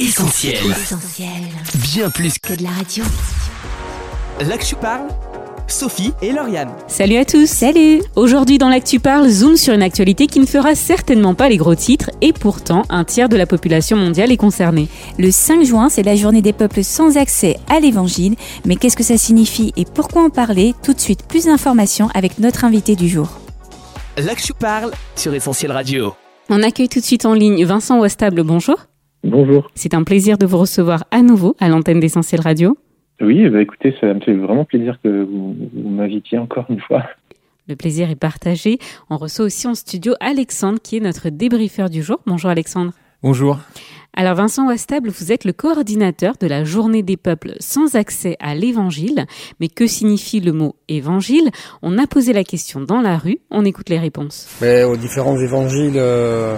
Essentiel. Essentiel. Bien plus Que de la radio. L'Actu parle, Sophie et Lauriane. Salut à tous Salut Aujourd'hui dans l'Actu Parle, zoom sur une actualité qui ne fera certainement pas les gros titres et pourtant un tiers de la population mondiale est concernée. Le 5 juin, c'est la journée des peuples sans accès à l'évangile. Mais qu'est-ce que ça signifie et pourquoi en parler? Tout de suite, plus d'informations avec notre invité du jour. L'Actu parle sur Essentiel Radio. On accueille tout de suite en ligne Vincent Westable, bonjour. Bonjour. C'est un plaisir de vous recevoir à nouveau à l'antenne d'Essentiel Radio. Oui, bah écoutez, ça me fait vraiment plaisir que vous, vous m'invitiez encore une fois. Le plaisir est partagé. On reçoit aussi en studio Alexandre qui est notre débriefeur du jour. Bonjour Alexandre. Bonjour. Alors Vincent Wastable, vous êtes le coordinateur de la journée des peuples sans accès à l'évangile. Mais que signifie le mot évangile? On a posé la question dans la rue, on écoute les réponses. Mais aux différents évangiles euh,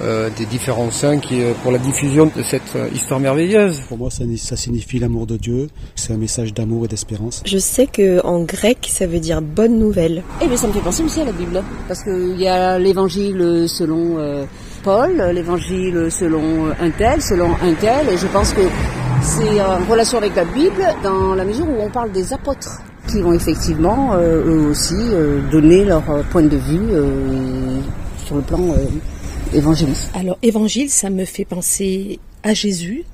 euh, des différents saints qui, euh, pour la diffusion de cette euh, histoire merveilleuse. Pour moi, ça, ça signifie l'amour de Dieu. C'est un message d'amour et d'espérance. Je sais que en grec, ça veut dire bonne nouvelle. Eh bien, ça me fait penser aussi à la Bible, parce qu'il y a l'évangile selon euh, Paul, l'évangile selon un tel, selon un tel, et je pense que c'est en relation avec la Bible, dans la mesure où on parle des apôtres, qui vont effectivement, euh, eux aussi, euh, donner leur point de vue euh, sur le plan évangéliste. Alors, évangile, ça me fait penser à Jésus.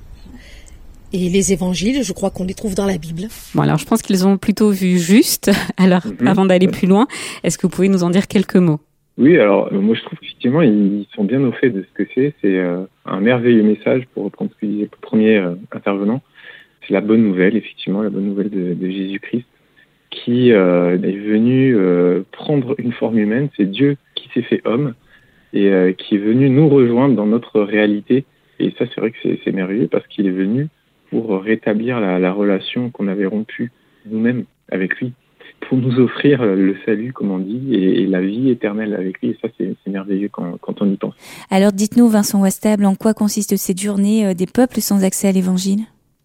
Et les évangiles, je crois qu'on les trouve dans la Bible. Bon alors je pense qu'ils ont plutôt vu juste. Alors Mhm. avant d'aller plus loin, est-ce que vous pouvez nous en dire quelques mots? Oui, alors euh, moi je trouve effectivement ils sont bien au fait de ce que c'est. C'est euh, un merveilleux message pour reprendre ce que disait le premier euh, intervenant. C'est la bonne nouvelle, effectivement, la bonne nouvelle de, de Jésus-Christ qui euh, est venu euh, prendre une forme humaine. C'est Dieu qui s'est fait homme et euh, qui est venu nous rejoindre dans notre réalité. Et ça, c'est vrai que c'est merveilleux parce qu'il est venu pour rétablir la, la relation qu'on avait rompue nous-mêmes avec lui, pour nous offrir le salut, comme on dit, et, et la vie éternelle avec lui. Et ça, c'est merveilleux quand, quand on y pense. Alors dites-nous, Vincent Wastable, en quoi consiste cette journée euh, des peuples sans accès à l'évangile?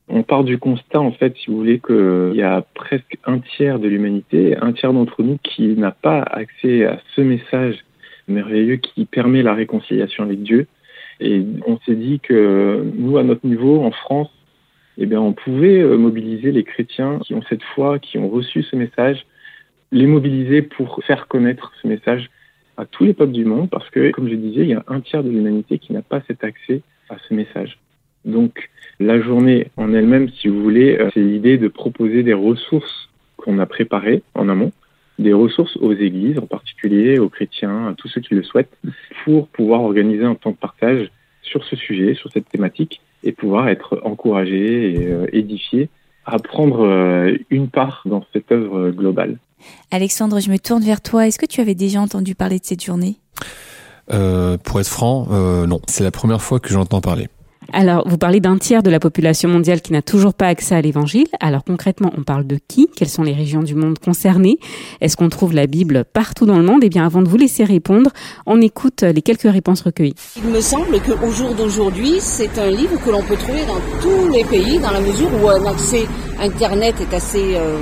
On part du constat, en fait, si vous voulez, qu'il y a presque un tiers de l'humanité, un tiers d'entre nous qui n'a pas accès à ce message merveilleux qui permet la réconciliation avec Dieu. Et on s'est dit que nous, à notre niveau, en France, eh bien, on pouvait euh, mobiliser les chrétiens qui ont cette foi, qui ont reçu ce message, les mobiliser pour faire connaître ce message à tous les peuples du monde, parce que, comme je disais, il y a un tiers de l'humanité qui n'a pas cet accès à ce message. Donc, la journée en elle-même, si vous voulez, euh, c'est l'idée de proposer des ressources qu'on a préparées en amont, des ressources aux églises, en particulier aux chrétiens, à tous ceux qui le souhaitent, pour pouvoir organiser un temps de partage sur ce sujet, sur cette thématique, et pouvoir être encouragés et euh, édifiés à prendre euh, une part dans cette œuvre globale. Alexandre, je me tourne vers toi. Est-ce que tu avais déjà entendu parler de cette journée? Euh, pour être franc, euh, non. C'est la première fois que j'entends parler. Alors vous parlez d'un tiers de la population mondiale qui n'a toujours pas accès à l'évangile. Alors concrètement, on parle de qui? Quelles sont les régions du monde concernées? Est-ce qu'on trouve la Bible partout dans le monde? Eh bien avant de vous laisser répondre, on écoute les quelques réponses recueillies. Il me semble qu'au jour d'aujourd'hui, c'est un livre que l'on peut trouver dans tous les pays, dans la mesure où un accès Internet est assez euh,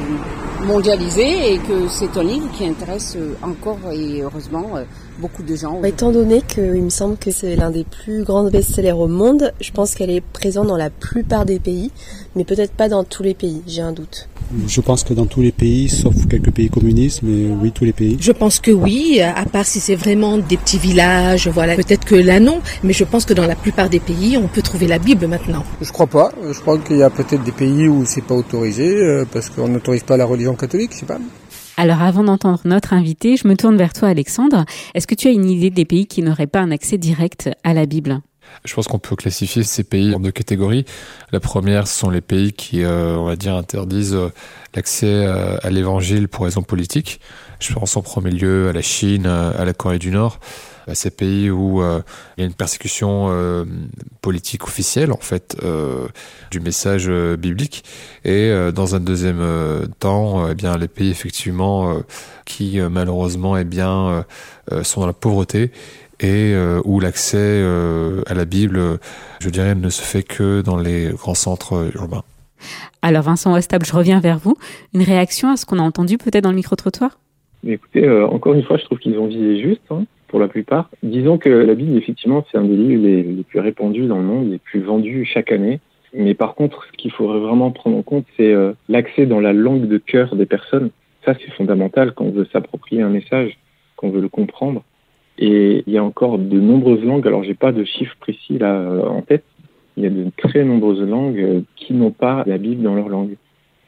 mondialisé et que c'est un livre qui intéresse euh, encore et heureusement euh, beaucoup de gens. Étant donné qu'il me semble que c'est l'un des plus grands best-sellers au monde, je pense qu'elle est présente dans la plupart des pays, mais peut-être pas dans tous les pays, j'ai un doute. Je pense que dans tous les pays, sauf quelques pays communistes, mais oui, tous les pays. Je pense que oui, à part si c'est vraiment des petits villages, voilà. Peut-être que là non, mais je pense que dans la plupart des pays, on peut trouver la Bible maintenant. Je crois pas. Je crois qu'il y a peut-être des pays où c'est pas autorisé euh, parce qu'on n'autorise pas la religion catholique, je sais pas. Alors avant d'entendre notre invité, je me tourne vers toi Alexandre. Est-ce que tu as une idée des pays qui n'auraient pas un accès direct à la Bible? Je pense qu'on peut classifier ces pays en deux catégories. La première, ce sont les pays qui, euh, on va dire, interdisent euh, l'accès euh, à l'évangile pour raisons politiques. Je pense en premier lieu à la Chine, à la Corée du Nord, à ces pays où il y a une persécution politique officielle, en fait, du message biblique. Et dans un deuxième temps, eh bien, les pays, effectivement, qui, malheureusement, eh bien, sont dans la pauvreté et euh, où l'accès euh, à la Bible, je dirais, ne se fait que dans les grands centres euh, urbains. Alors Vincent Westable, je reviens vers vous. Une réaction à ce qu'on a entendu peut-être dans le micro-trottoir? Écoutez, euh, encore une fois, je trouve qu'ils ont visé juste. hein. pour la plupart. Disons que la Bible, effectivement, c'est un des livres les, les, plus répandus dans le monde, les plus vendus chaque année. Mais par contre, ce qu'il faudrait vraiment prendre en compte, c'est euh, l'accès dans la langue de cœur des personnes. Ça, c'est fondamental quand on veut s'approprier un message, quand on veut le comprendre. Et il y a encore de nombreuses langues. Alors, j'ai pas de chiffres précis là euh, en tête. Il y a de très nombreuses langues euh, qui n'ont pas la Bible dans leur langue.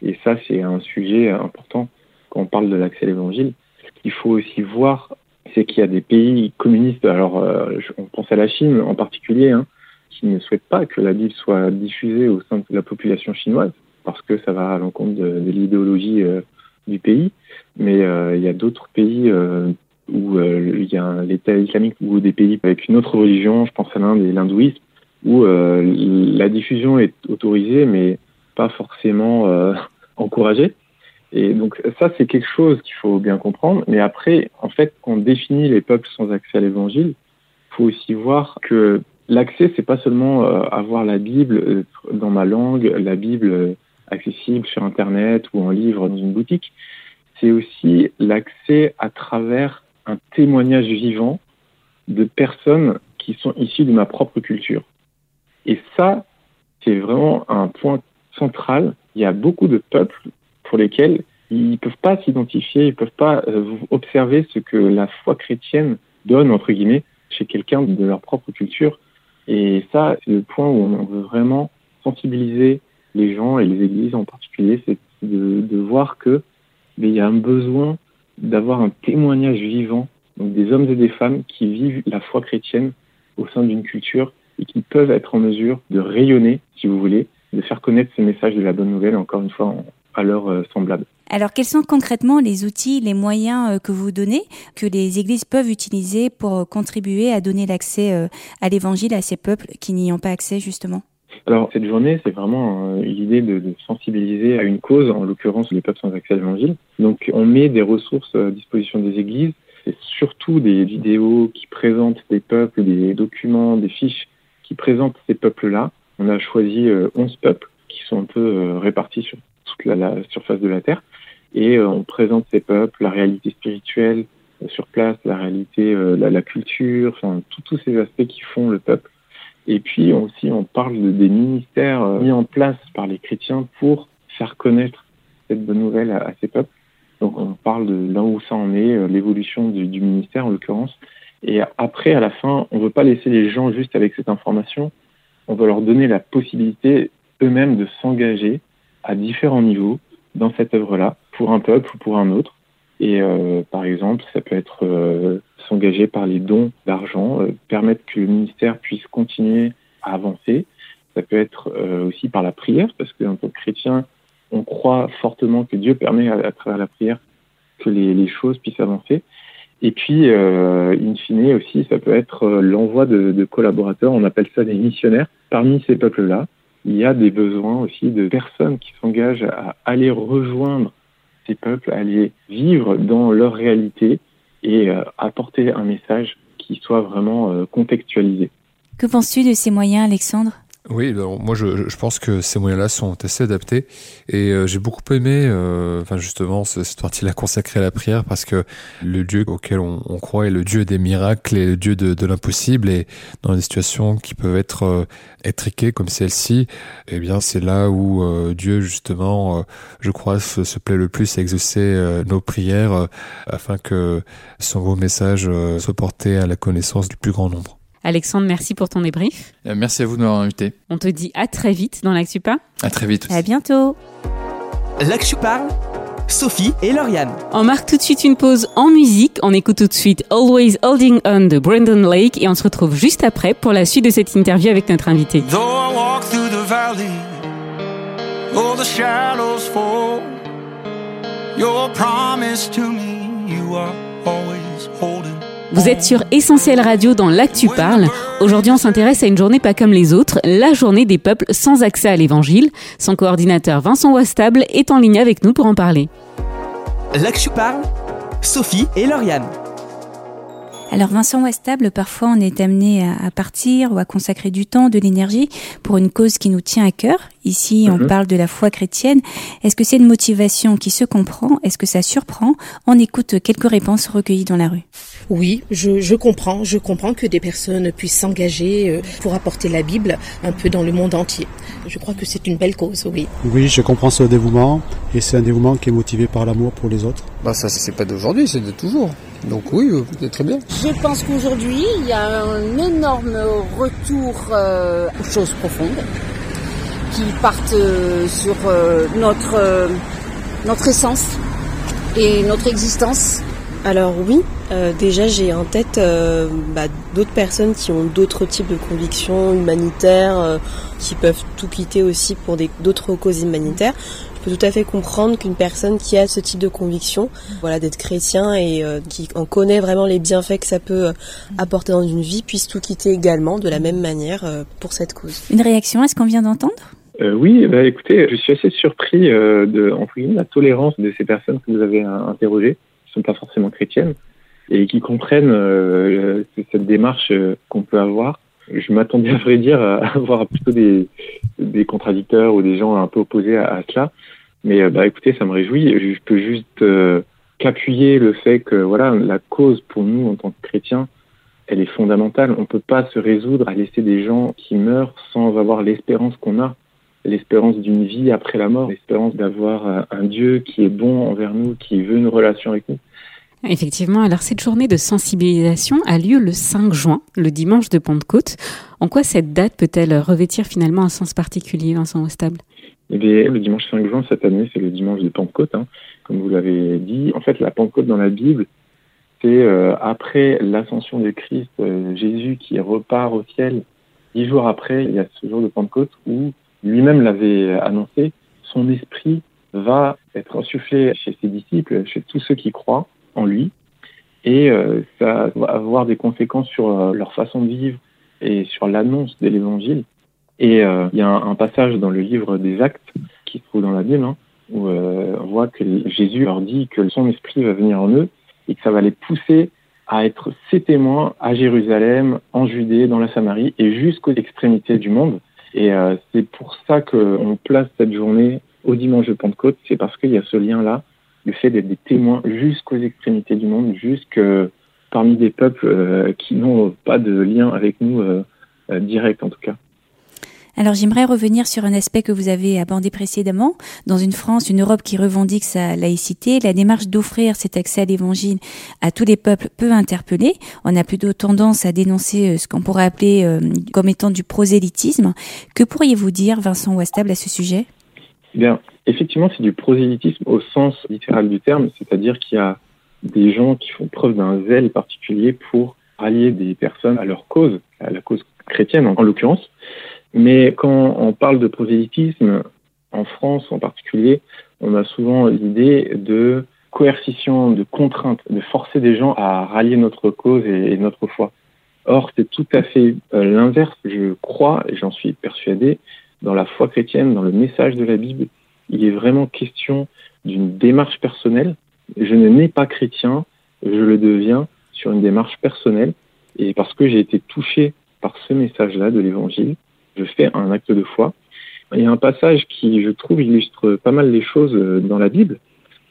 Et ça, c'est un sujet important quand on parle de l'accès à l'Évangile. Ce qu'il faut aussi voir, c'est qu'il y a des pays communistes. Alors, euh, on pense à la Chine en particulier, hein, qui ne souhaitent pas que la Bible soit diffusée au sein de la population chinoise parce que ça va à l'encontre de, de l'idéologie euh, du pays. Mais euh, il y a d'autres pays euh, où euh, il y a l'État islamique ou des pays avec une autre religion, je pense à l'Inde et l'hindouisme, où euh, la diffusion est autorisée, mais pas forcément euh, encouragée. Et donc ça, c'est quelque chose qu'il faut bien comprendre. Mais après, en fait, quand on définit les peuples sans accès à l'Évangile, il faut aussi voir que l'accès, c'est pas seulement euh, avoir la Bible dans ma langue, la Bible accessible sur Internet ou en livre dans une boutique. C'est aussi l'accès à travers un témoignage vivant de personnes qui sont issues de ma propre culture. Et ça, c'est vraiment un point central. Il y a beaucoup de peuples pour lesquels ils peuvent pas s'identifier, ils peuvent pas euh, observer ce que la foi chrétienne donne entre guillemets chez quelqu'un de leur propre culture. Et ça, c'est le point où on veut vraiment sensibiliser les gens et les églises en particulier, c'est de, de, voir que mais il y a un besoin d'avoir un témoignage vivant, donc des hommes et des femmes qui vivent la foi chrétienne au sein d'une culture et qui peuvent être en mesure de rayonner, si vous voulez, de faire connaître ce message de la bonne nouvelle, encore une fois, à leur euh, semblable. Alors, quels sont concrètement les outils, les moyens euh, que vous donnez, que les églises peuvent utiliser pour euh, contribuer à donner l'accès à l'évangile à ces peuples qui n'y ont pas accès, justement? Alors cette journée, c'est vraiment euh, l'idée de, de, sensibiliser à une cause, en l'occurrence les peuples sans accès à l'évangile. Donc on met des ressources à disposition des églises, c'est surtout des vidéos qui présentent des peuples, des documents, des fiches qui présentent ces peuples-là. On a choisi euh, 11 peuples qui sont un peu euh, répartis sur toute la, la, surface de la Terre. Et euh, on présente ces peuples, la réalité spirituelle euh, sur place, la réalité, la, la, culture, enfin tous ces aspects qui font le peuple. Et puis aussi, on parle de, des ministères mis en place par les chrétiens pour faire connaître cette bonne nouvelle à, ces peuples. Donc on parle de là où ça en est, l'évolution du, du, ministère en l'occurrence. Et après, à la fin, on ne veut pas laisser les gens juste avec cette information. On veut leur donner la possibilité eux-mêmes de s'engager à différents niveaux dans cette œuvre-là, pour un peuple ou pour un autre. Et euh, par exemple, ça peut être euh, s'engager par les dons d'argent, euh, permettre que le ministère puisse continuer à avancer. Ça peut être euh, aussi par la prière, parce qu'en tant que chrétien, on croit fortement que Dieu permet à, à travers la prière que les, choses puissent avancer. Et puis, euh, in fine aussi, ça peut être l'envoi de, de collaborateurs, on appelle ça des missionnaires. Parmi ces peuples-là, il y a des besoins aussi de personnes qui s'engagent à aller rejoindre ces peuples, aller vivre dans leur réalité et euh, apporter un message qui soit vraiment euh, contextualisé. Que penses-tu de ces moyens, Alexandre? Oui, ben, moi je, je, pense que ces moyens-là sont assez adaptés et euh, j'ai beaucoup aimé, euh, enfin justement cette partie-là consacrée à la prière parce que le Dieu auquel on, on, croit est le Dieu des miracles et le Dieu de, de l'impossible et dans des situations qui peuvent être euh, étriquées comme celle-ci, eh bien c'est là où euh, Dieu justement, euh, je crois, se, se, plaît le plus à exaucer euh, nos prières afin que son beau message soit porté à la connaissance du plus grand nombre. Alexandre, merci pour ton débrief. Merci à vous de m'avoir invité. On te dit à très vite dans l'Actupa. À très vite. À bientôt. L'Actu parle, Sophie et Lauriane. On marque tout de suite une pause en musique. On écoute tout de suite Always Holding On de Brandon Lake et on se retrouve juste après pour la suite de cette interview avec notre invité. Though I walk through the valley, all the shadows fall, your promise to me, you are always holding. Vous êtes sur Essentiel Radio dans l'Actu Parle. Aujourd'hui, on s'intéresse à une journée pas comme les autres, la journée des peuples sans accès à l'évangile. Son coordinateur Vincent Wastable est en ligne avec nous pour en parler. L'Actu Parle, Sophie et Lauriane. Alors Vincent Westable, parfois on est amené à partir ou à consacrer du temps, de l'énergie pour une cause qui nous tient à cœur. Ici, on Mhm. parle de la foi chrétienne. Est-ce que c'est une motivation qui se comprend? Est-ce que ça surprend? On écoute quelques réponses recueillies dans la rue. Oui, je, je comprends, je comprends que des personnes puissent s'engager euh, pour apporter la Bible un peu dans le monde entier. Je crois que c'est une belle cause, oui. Oui, je comprends ce dévouement et c'est un dévouement qui est motivé par l'amour pour les autres. Bah ça c'est pas d'aujourd'hui, c'est de toujours. Donc oui, euh, c'est très bien. Je pense qu'aujourd'hui, il y a un énorme retour euh, aux choses profondes qui partent euh, sur euh, notre, euh, notre essence et notre existence. Alors oui, euh, déjà j'ai en tête euh, bah, d'autres personnes qui ont d'autres types de convictions humanitaires, euh, qui peuvent tout quitter aussi pour des- d'autres causes humanitaires. Je peux tout à fait comprendre qu'une personne qui a ce type de conviction, voilà, d'être chrétien et euh, qui en connaît vraiment les bienfaits que ça peut euh, apporter dans une vie, puisse tout quitter également de la même manière euh, pour cette cause. Une réaction à ce qu'on vient d'entendre? Euh, oui, bah, écoutez, je suis assez surpris euh, de entre guillemets, la tolérance de ces personnes que vous avez euh, interrogées, qui sont pas forcément chrétiennes, et qui comprennent euh, euh, cette démarche euh, qu'on peut avoir. Je m'attendais à vrai dire à avoir plutôt des, des contradicteurs ou des gens un peu opposés à, cela. Mais euh, bah écoutez, ça me réjouit. Je peux juste euh, qu'appuyer le fait que voilà, la cause pour nous en tant que chrétiens, elle est fondamentale. On peut pas se résoudre à laisser des gens qui meurent sans avoir l'espérance qu'on a l'espérance d'une vie après la mort, l'espérance d'avoir euh, un Dieu qui est bon envers nous, qui veut une relation avec nous. Effectivement, alors cette journée de sensibilisation a lieu le 5 juin, le dimanche de Pentecôte. En quoi cette date peut-elle revêtir finalement un sens particulier, Vincent Ostable? Eh bien, le dimanche 5 juin, cette année, c'est le dimanche de Pentecôte, hein, comme vous l'avez dit. En fait, la Pentecôte dans la Bible, c'est euh, après l'ascension de Christ, euh, Jésus qui repart au ciel. Dix jours après, il y a ce jour de Pentecôte où lui-même l'avait annoncé, son esprit va être insufflé chez ses disciples, chez tous ceux qui croient en lui, et euh, ça va avoir des conséquences sur euh, leur façon de vivre et sur l'annonce de l'évangile. Et euh, il y a un, passage dans le livre des Actes qui se trouve dans la Bible, hein, où on voit que Jésus leur dit que son esprit va venir en eux et que ça va les pousser à être ses témoins à Jérusalem, en Judée, dans la Samarie et jusqu'aux extrémités du monde. Et euh, c'est pour ça qu'on place cette journée au dimanche de Pentecôte, c'est parce qu'il y a ce lien-là, le fait d'être des témoins jusqu'aux extrémités du monde, jusque parmi des peuples euh, qui n'ont pas de lien avec nous euh, direct en tout cas. Alors j'aimerais revenir sur un aspect que vous avez abordé précédemment. Dans une France, une Europe qui revendique sa laïcité, la démarche d'offrir cet accès à l'évangile à tous les peuples peut interpeller. On a plutôt tendance à dénoncer ce qu'on pourrait appeler euh, comme étant du prosélytisme. Que pourriez-vous dire, Vincent Ouastable, à ce sujet? Bien, effectivement, c'est du prosélytisme au sens littéral du terme, c'est-à-dire qu'il y a des gens qui font preuve d'un zèle particulier pour rallier des personnes à leur cause, à la cause chrétienne en, en l'occurrence. Mais quand on parle de prosélytisme, en France en particulier, on a souvent l'idée de coercition, de contrainte, de forcer des gens à rallier notre cause et, et notre foi. Or, c'est tout à fait euh, l'inverse. Je crois, et j'en suis persuadé, dans la foi chrétienne, dans le message de la Bible, il est vraiment question d'une démarche personnelle. Je ne nais pas chrétien, je le deviens sur une démarche personnelle. Et parce que j'ai été touché par ce message-là de l'Évangile, je fais un acte de foi. Il y a un passage qui, je trouve, illustre pas mal les choses dans la Bible.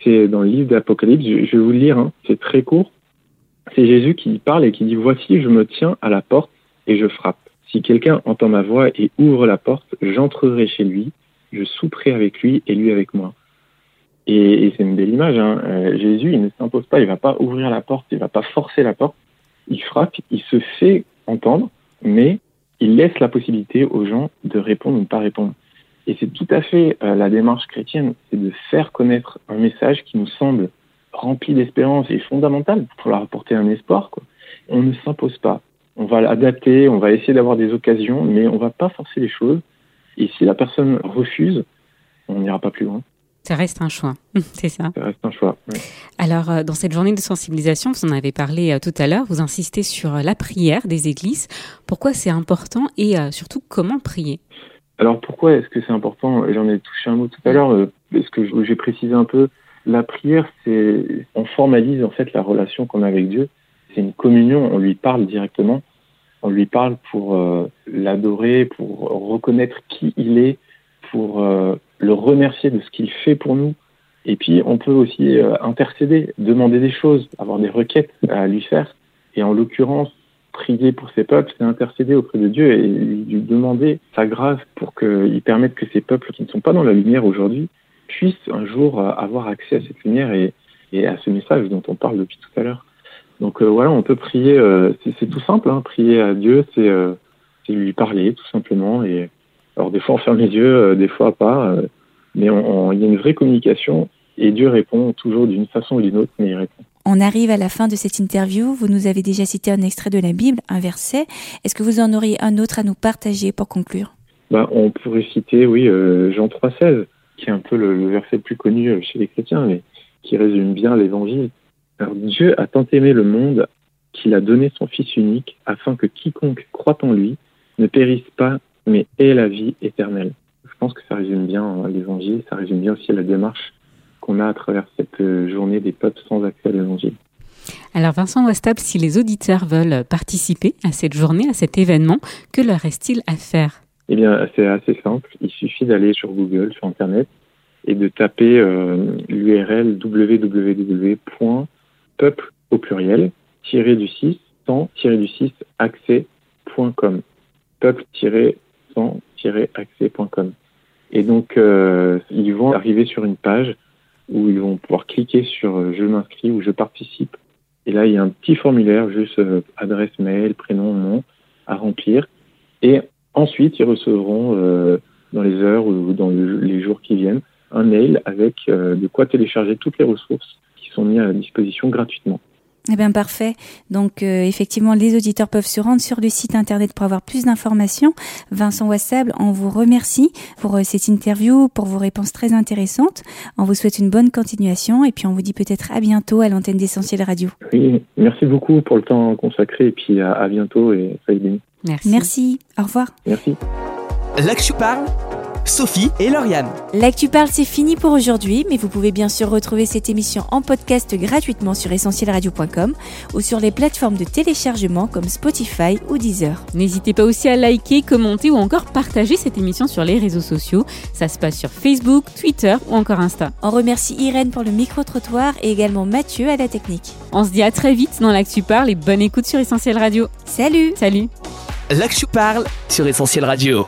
C'est dans le livre d'Apocalypse. Je vais vous le lire, hein. c'est très court. C'est Jésus qui parle et qui dit Voici, je me tiens à la porte et je frappe. Si quelqu'un entend ma voix et ouvre la porte, j'entrerai chez lui, je souperai avec lui et lui avec moi. Et, c'est une belle image. Hein. Euh, Jésus, il ne s'impose pas, il va pas ouvrir la porte, il va pas forcer la porte. Il frappe, il se fait entendre, mais il laisse la possibilité aux gens de répondre ou de ne pas répondre. Et c'est tout à fait euh, la démarche chrétienne, c'est de faire connaître un message qui nous semble rempli d'espérance et fondamental pour leur apporter un espoir. On ne s'impose pas. On va l'adapter, on va essayer d'avoir des occasions, mais on va pas forcer les choses. Et si la personne refuse, on n'ira pas plus loin. Ça reste un choix, c'est ça. Ça reste un choix. Oui. Alors, euh, dans cette journée de sensibilisation, vous en avez parlé euh, tout à l'heure, vous insistez sur euh, la prière des églises. Pourquoi c'est important et surtout comment prier? Alors, pourquoi est-ce que c'est important? J'en ai touché un mot tout à l'heure, parce que j'ai précisé un peu. La prière, c'est on formalise en fait la relation qu'on a avec Dieu. c'est une communion. On lui parle directement. On lui parle pour euh, l'adorer, pour reconnaître qui il est, pour euh, le remercier de ce qu'il fait pour nous. Et puis, on peut aussi euh, intercéder, demander des choses, avoir des requêtes à lui faire. Et en l'occurrence, prier pour ces peuples, c'est intercéder auprès de Dieu et lui demander sa grâce pour qu'il permette que ces peuples qui ne sont pas dans la lumière aujourd'hui puissent un jour avoir accès à cette lumière et à ce message dont on parle depuis tout à l'heure. Donc euh, voilà, on peut prier, euh, c'est tout simple, hein, prier à Dieu, euh, c'est lui parler tout simplement. Et alors des fois on ferme les yeux, des fois pas, mais il on, y a une vraie communication et Dieu répond toujours d'une façon ou d'une autre, mais il répond. On arrive à la fin de cette interview. Vous nous avez déjà cité un extrait de la Bible, un verset. Est-ce que vous en auriez un autre à nous partager pour conclure? Bah, On pourrait citer, oui, Jean 3,16, qui est un peu le, le, verset le plus connu chez les chrétiens, mais qui résume bien l'évangile. Alors Dieu a tant aimé le monde qu'il a donné son Fils unique afin que quiconque croit en lui ne périsse pas, mais ait la vie éternelle. Je pense que ça résume bien hein, l'évangile, ça résume bien aussi la démarche qu'on a à travers cette euh, journée des peuples sans accès à l'évangile. Alors Vincent Westab, si les auditeurs veulent participer à cette journée, à cet événement, que leur reste-t-il à faire? Eh bien, c'est assez simple. Il suffit d'aller sur Google, sur Internet, et de taper euh, l'URL www peuple au pluriel, tiré du 6, sans, tiré du 6, accès.com. Peuple-sans-accès.com. Et donc, euh, ils vont arriver sur une page où ils vont pouvoir cliquer sur euh, Je m'inscris ou Je participe. Et là, il y a un petit formulaire, juste euh, adresse mail, prénom, nom, à remplir. Et ensuite, ils recevront dans les heures ou dans les jours qui viennent un mail avec de quoi télécharger toutes les ressources sont mis à disposition gratuitement. Eh bien parfait. Donc euh, effectivement, les auditeurs peuvent se rendre sur le site internet pour avoir plus d'informations. Vincent Wassable, on vous remercie pour euh, cette interview, pour vos réponses très intéressantes. On vous souhaite une bonne continuation et puis on vous dit peut-être à bientôt à l'antenne d'Essentiel Radio. Oui, merci beaucoup pour le temps consacré et puis à, bientôt et soyez bénis. Merci. Merci. Au revoir. Merci. Là que je parle Sophie et Lauriane. L'actu parle, c'est fini pour aujourd'hui, mais vous pouvez bien sûr retrouver cette émission en podcast gratuitement sur essentielradio.com ou sur les plateformes de téléchargement comme Spotify ou Deezer. N'hésitez pas aussi à liker, commenter ou encore partager cette émission sur les réseaux sociaux. Ça se passe sur Facebook, Twitter ou encore Insta. On remercie Irène pour le micro-trottoir et également Mathieu à la technique. On se dit à très vite dans l'actu parle et bonne écoute sur Essentiel Radio. Salut Salut L'actu parle sur Essentiel Radio.